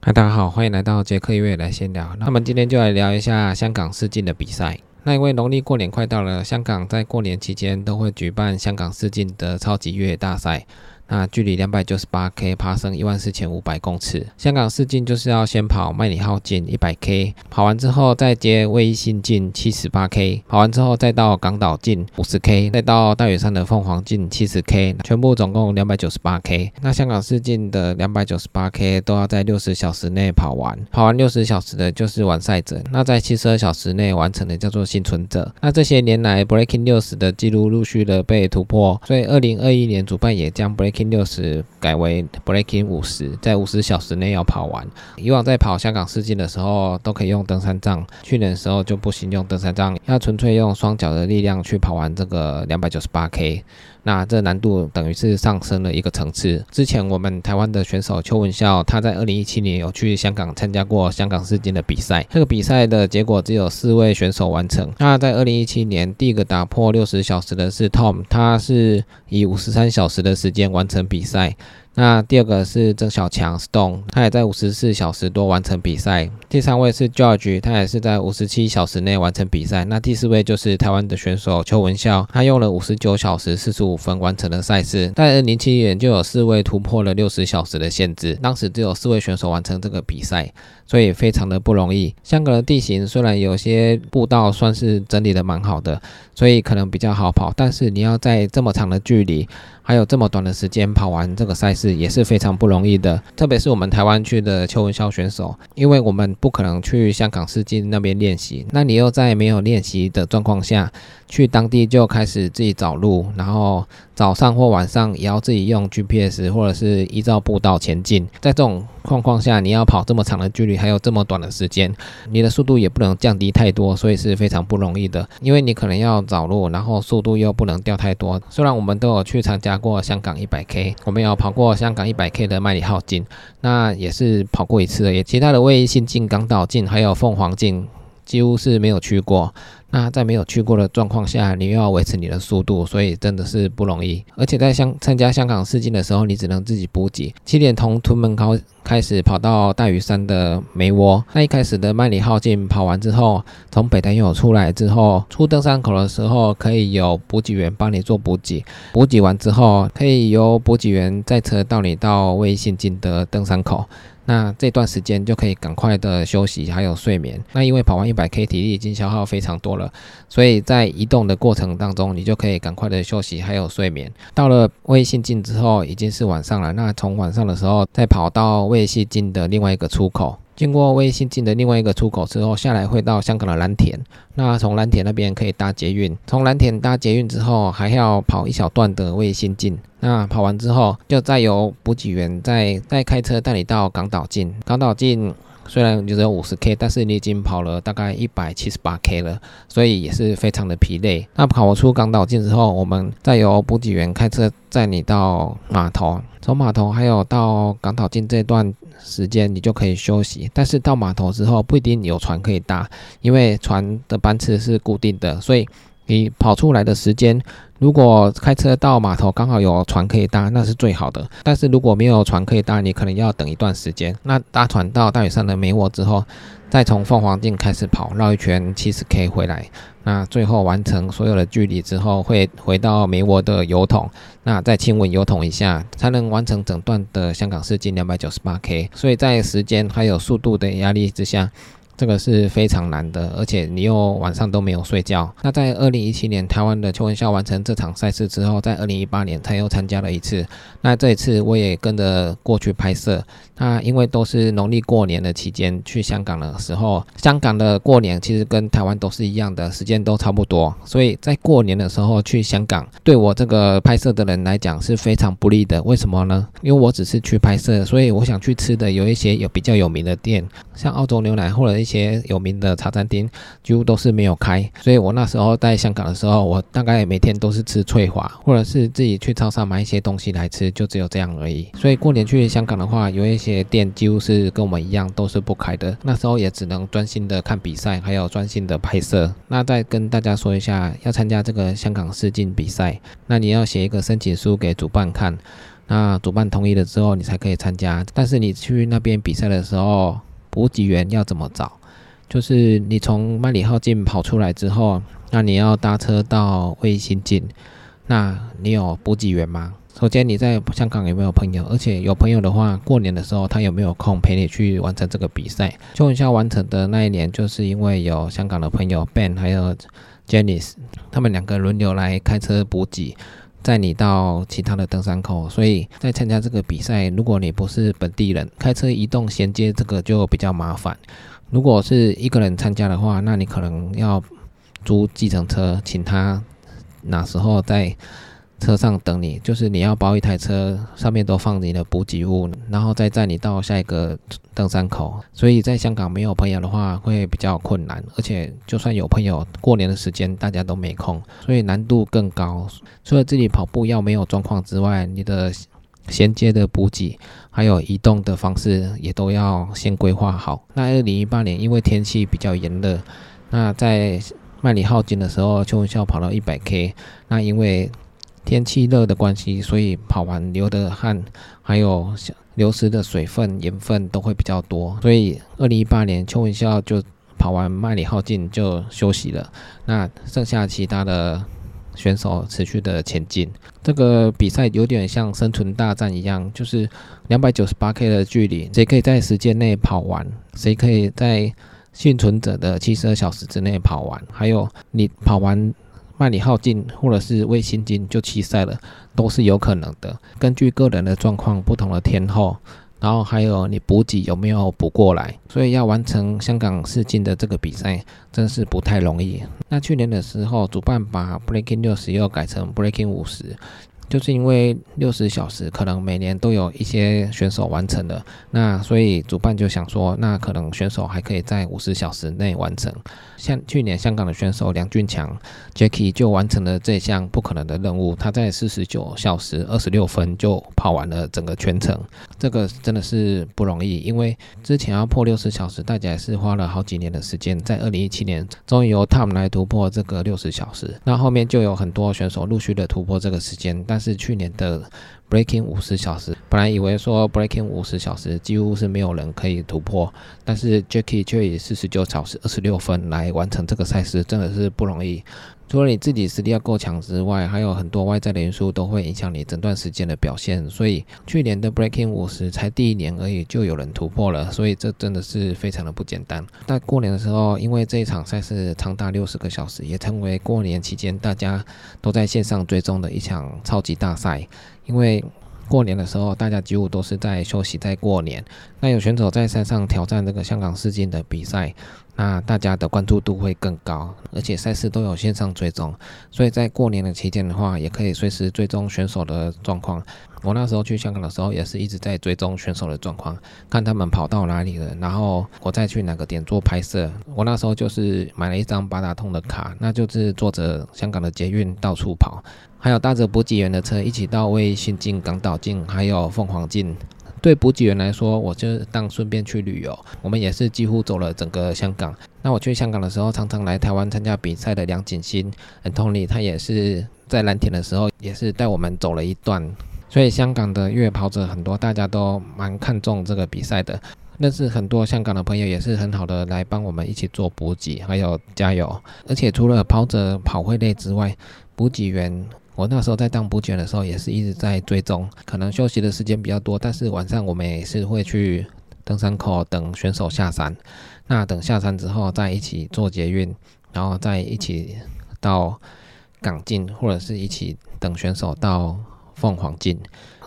嗨，大家好，欢迎来到杰克音乐来闲聊。那我们今天就来聊一下香港试镜的比赛。那因为农历过年快到了，香港在过年期间都会举办香港试镜的超级越野大赛。那距离两百九十八 K 爬升一万四千五百公尺，香港试镜就是要先跑麦里号径一百 K，跑完之后再接卫星径七十八 K，跑完之后再到港岛径五十 K，再到大屿山的凤凰径七十 K，全部总共两百九十八 K。那香港试镜的两百九十八 K 都要在六十小时内跑完，跑完六十小时的就是完赛者，那在七十二小时内完成的叫做幸存者。那这些年来 Breaking 六十的记录陆续的被突破，所以二零二一年主办也将 Breaking 六十改为 breaking 五十，在五十小时内要跑完。以往在跑香港世锦的时候，都可以用登山杖，去年的时候就不行用登山杖，要纯粹用双脚的力量去跑完这个两百九十八 K。那这难度等于是上升了一个层次。之前我们台湾的选手邱文孝，他在二零一七年有去香港参加过香港世锦的比赛，这个比赛的结果只有四位选手完成。那在二零一七年，第一个打破六十小时的是 Tom，他是以五十三小时的时间完成比赛。那第二个是曾小强 Stone，他也在五十四小时多完成比赛。第三位是 George，他也是在五十七小时内完成比赛。那第四位就是台湾的选手邱文孝，他用了五十九小时四十五分完成了赛事。在二零七年就有四位突破了六十小时的限制，当时只有四位选手完成这个比赛，所以非常的不容易。香港的地形虽然有些步道算是整理的蛮好的，所以可能比较好跑，但是你要在这么长的距离。还有这么短的时间跑完这个赛事也是非常不容易的，特别是我们台湾区的邱文潇选手，因为我们不可能去香港世锦那边练习，那你又在没有练习的状况下。去当地就开始自己找路，然后早上或晚上也要自己用 GPS 或者是依照步道前进。在这种状况下，你要跑这么长的距离，还有这么短的时间，你的速度也不能降低太多，所以是非常不容易的。因为你可能要找路，然后速度又不能掉太多。虽然我们都有去参加过香港一百 K，我们有跑过香港一百 K 的麦里浩径，那也是跑过一次的。也其他的卫星径、港岛径还有凤凰径，几乎是没有去过。那在没有去过的状况下，你又要维持你的速度，所以真的是不容易。而且在香参加香港试镜的时候，你只能自己补给。七点从屯门高开始跑到大屿山的梅窝。那一开始的麦里号径跑完之后，从北潭涌出来之后，出登山口的时候，可以有补给员帮你做补给。补给完之后，可以由补给员载车到你到卫星径的登山口。那这段时间就可以赶快的休息，还有睡眠。那因为跑完一百 K，体力已经消耗非常多了，所以在移动的过程当中，你就可以赶快的休息，还有睡眠。到了卫星境之后，已经是晚上了。那从晚上的时候，再跑到卫星境的另外一个出口。经过卫星进的另外一个出口之后，下来会到香港的蓝田。那从蓝田那边可以搭捷运，从蓝田搭捷运之后，还要跑一小段的卫星进。那跑完之后，就再由补给员再再开车带你到港岛进。港岛进。虽然你只有五十 K，但是你已经跑了大概一百七十八 K 了，所以也是非常的疲累。那跑出港岛境之后，我们再由补给员开车载你到码头，从码头还有到港岛境这段时间，你就可以休息。但是到码头之后，不一定有船可以搭，因为船的班次是固定的，所以你跑出来的时间。如果开车到码头刚好有船可以搭，那是最好的。但是如果没有船可以搭，你可能要等一段时间。那搭船到大屿山的梅窝之后，再从凤凰径开始跑，绕一圈七十 K 回来。那最后完成所有的距离之后，会回到梅窝的油桶，那再亲吻油桶一下，才能完成整段的香港世锦两百九十八 K。所以在时间还有速度的压力之下。这个是非常难的，而且你又晚上都没有睡觉。那在二零一七年台湾的邱文孝完成这场赛事之后，在二零一八年他又参加了一次。那这一次我也跟着过去拍摄。那因为都是农历过年的期间去香港的时候，香港的过年其实跟台湾都是一样的，时间都差不多。所以在过年的时候去香港，对我这个拍摄的人来讲是非常不利的。为什么呢？因为我只是去拍摄，所以我想去吃的有一些有比较有名的店，像澳洲牛奶或者一些有名的茶餐厅，几乎都是没有开。所以我那时候在香港的时候，我大概每天都是吃翠华，或者是自己去超市买一些东西来吃，就只有这样而已。所以过年去香港的话，有一些。些店几乎是跟我们一样都是不开的，那时候也只能专心的看比赛，还有专心的拍摄。那再跟大家说一下，要参加这个香港试镜比赛，那你要写一个申请书给主办看。那主办同意了之后，你才可以参加。但是你去那边比赛的时候，补给员要怎么找？就是你从麦里号进跑出来之后，那你要搭车到卫星进，那你有补给员吗？首先你在香港有没有朋友？而且有朋友的话，过年的时候他有没有空陪你去完成这个比赛？邱文孝完成的那一年，就是因为有香港的朋友 Ben 还有 Janice，他们两个轮流来开车补给。载你到其他的登山口，所以在参加这个比赛，如果你不是本地人，开车移动衔接这个就比较麻烦。如果是一个人参加的话，那你可能要租计程车，请他哪时候在。车上等你，就是你要包一台车，上面都放你的补给物，然后再载你到下一个登山口。所以在香港没有朋友的话，会比较困难，而且就算有朋友，过年的时间大家都没空，所以难度更高。除了自己跑步要没有状况之外，你的衔接的补给，还有移动的方式也都要先规划好。那二零一八年因为天气比较炎热，那在麦里浩金的时候，邱文孝跑到一百 K，那因为天气热的关系，所以跑完流的汗，还有流失的水分、盐分都会比较多。所以二零一八年邱文孝就跑完麦里浩径就休息了。那剩下其他的选手持续的前进。这个比赛有点像生存大战一样，就是两百九十八 K 的距离，谁可以在时间内跑完，谁可以在幸存者的七十二小时之内跑完，还有你跑完。麦里耗尽或者是卫星金就弃赛了，都是有可能的。根据个人的状况、不同的天候，然后还有你补给有没有补过来，所以要完成香港世锦的这个比赛，真是不太容易。那去年的时候，主办把 Breaking 六十又改成 Breaking 五十。就是因为六十小时可能每年都有一些选手完成了，那所以主办就想说，那可能选手还可以在五十小时内完成。像去年香港的选手梁俊强 Jacky 就完成了这项不可能的任务，他在四十九小时二十六分就跑完了整个全程，这个真的是不容易。因为之前要破六十小时，大家也是花了好几年的时间，在二零一七年终于由 Tom 来突破这个六十小时，那后面就有很多选手陆续的突破这个时间，但是去年的 breaking 五十小时，本来以为说 breaking 五十小时几乎是没有人可以突破，但是 Jackie 却以四十九小时二十六分来完成这个赛事，真的是不容易。除了你自己实力要够强之外，还有很多外在的因素都会影响你整段时间的表现。所以去年的 breaking 五十才第一年而已，就有人突破了，所以这真的是非常的不简单。在过年的时候，因为这一场赛事长达六十个小时，也成为过年期间大家都在线上追踪的一场超级大赛。因为过年的时候，大家几乎都是在休息，在过年。那有选手在山上挑战这个香港世锦的比赛。那大家的关注度会更高，而且赛事都有线上追踪，所以在过年的期间的话，也可以随时追踪选手的状况。我那时候去香港的时候，也是一直在追踪选手的状况，看他们跑到哪里了，然后我再去哪个点做拍摄。我那时候就是买了一张八达通的卡，那就是坐着香港的捷运到处跑，还有搭着补给员的车一起到卫新进、港岛进，还有凤凰进。对补给员来说，我就当顺便去旅游。我们也是几乎走了整个香港。那我去香港的时候，常常来台湾参加比赛的梁锦欣、Tony，他也是在蓝田的时候，也是带我们走了一段。所以香港的越野跑者很多，大家都蛮看重这个比赛的。认识很多香港的朋友，也是很好的来帮我们一起做补给，还有加油。而且除了跑者跑会累之外，补给员。我那时候在当补给的时候，也是一直在追踪，可能休息的时间比较多，但是晚上我们也是会去登山口等选手下山。那等下山之后，再一起坐捷运，然后再一起到港进，或者是一起等选手到凤凰进。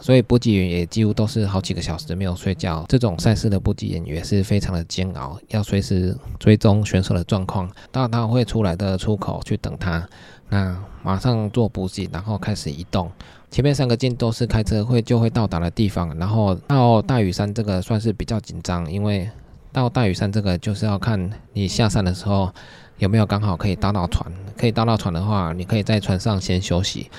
所以补给员也几乎都是好几个小时没有睡觉。这种赛事的补给员也是非常的煎熬，要随时追踪选手的状况，到他会出来的出口去等他。那马上做补给，然后开始移动。前面三个镜都是开车会就会到达的地方，然后到大屿山这个算是比较紧张，因为到大屿山这个就是要看你下山的时候有没有刚好可以搭到船。可以搭到船的话，你可以在船上先休息，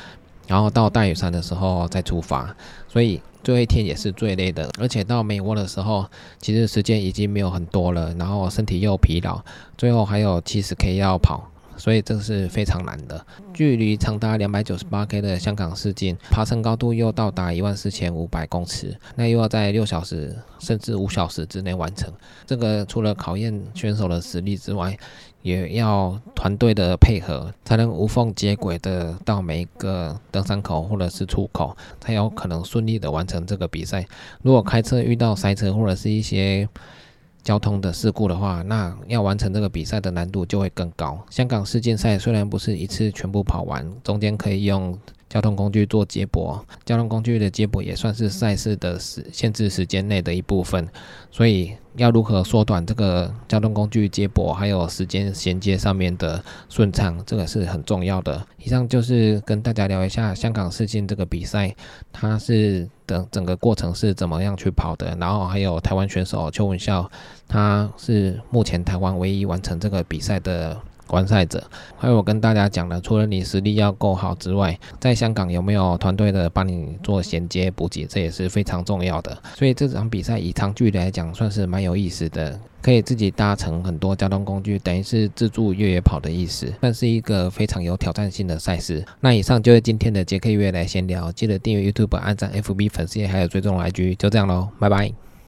然后到大屿山的时候再出发。所以最后一天也是最累的，而且到美窝的时候，其实时间已经没有很多了，然后身体又疲劳，最后还有七十 K 要跑。所以这是非常难的。距离长达两百九十八 K 的香港试镜，爬升高度又到达一万四千五百公尺，那又要在六小时甚至五小时之内完成。这个除了考验选手的实力之外，也要团队的配合，才能无缝接轨的到每一个登山口或者是出口，才有可能顺利的完成这个比赛。如果开车遇到塞车或者是一些交通的事故的话，那要完成这个比赛的难度就会更高。香港世锦赛虽然不是一次全部跑完，中间可以用。交通工具做接驳，交通工具的接驳也算是赛事的时限制时间内的一部分，所以要如何缩短这个交通工具接驳还有时间衔接上面的顺畅，这个是很重要的。以上就是跟大家聊一下香港世锦这个比赛，它是的整个过程是怎么样去跑的，然后还有台湾选手邱文孝，他是目前台湾唯一完成这个比赛的。观赛者，还有我跟大家讲的，除了你实力要够好之外，在香港有没有团队的帮你做衔接补给，这也是非常重要的。所以这场比赛以长距离来讲，算是蛮有意思的，可以自己搭乘很多交通工具，等于是自助越野跑的意思，算是一个非常有挑战性的赛事。那以上就是今天的杰克越野来闲聊，记得订阅 YouTube、按赞 FB 粉丝页，还有追踪 IG，就这样喽，拜拜。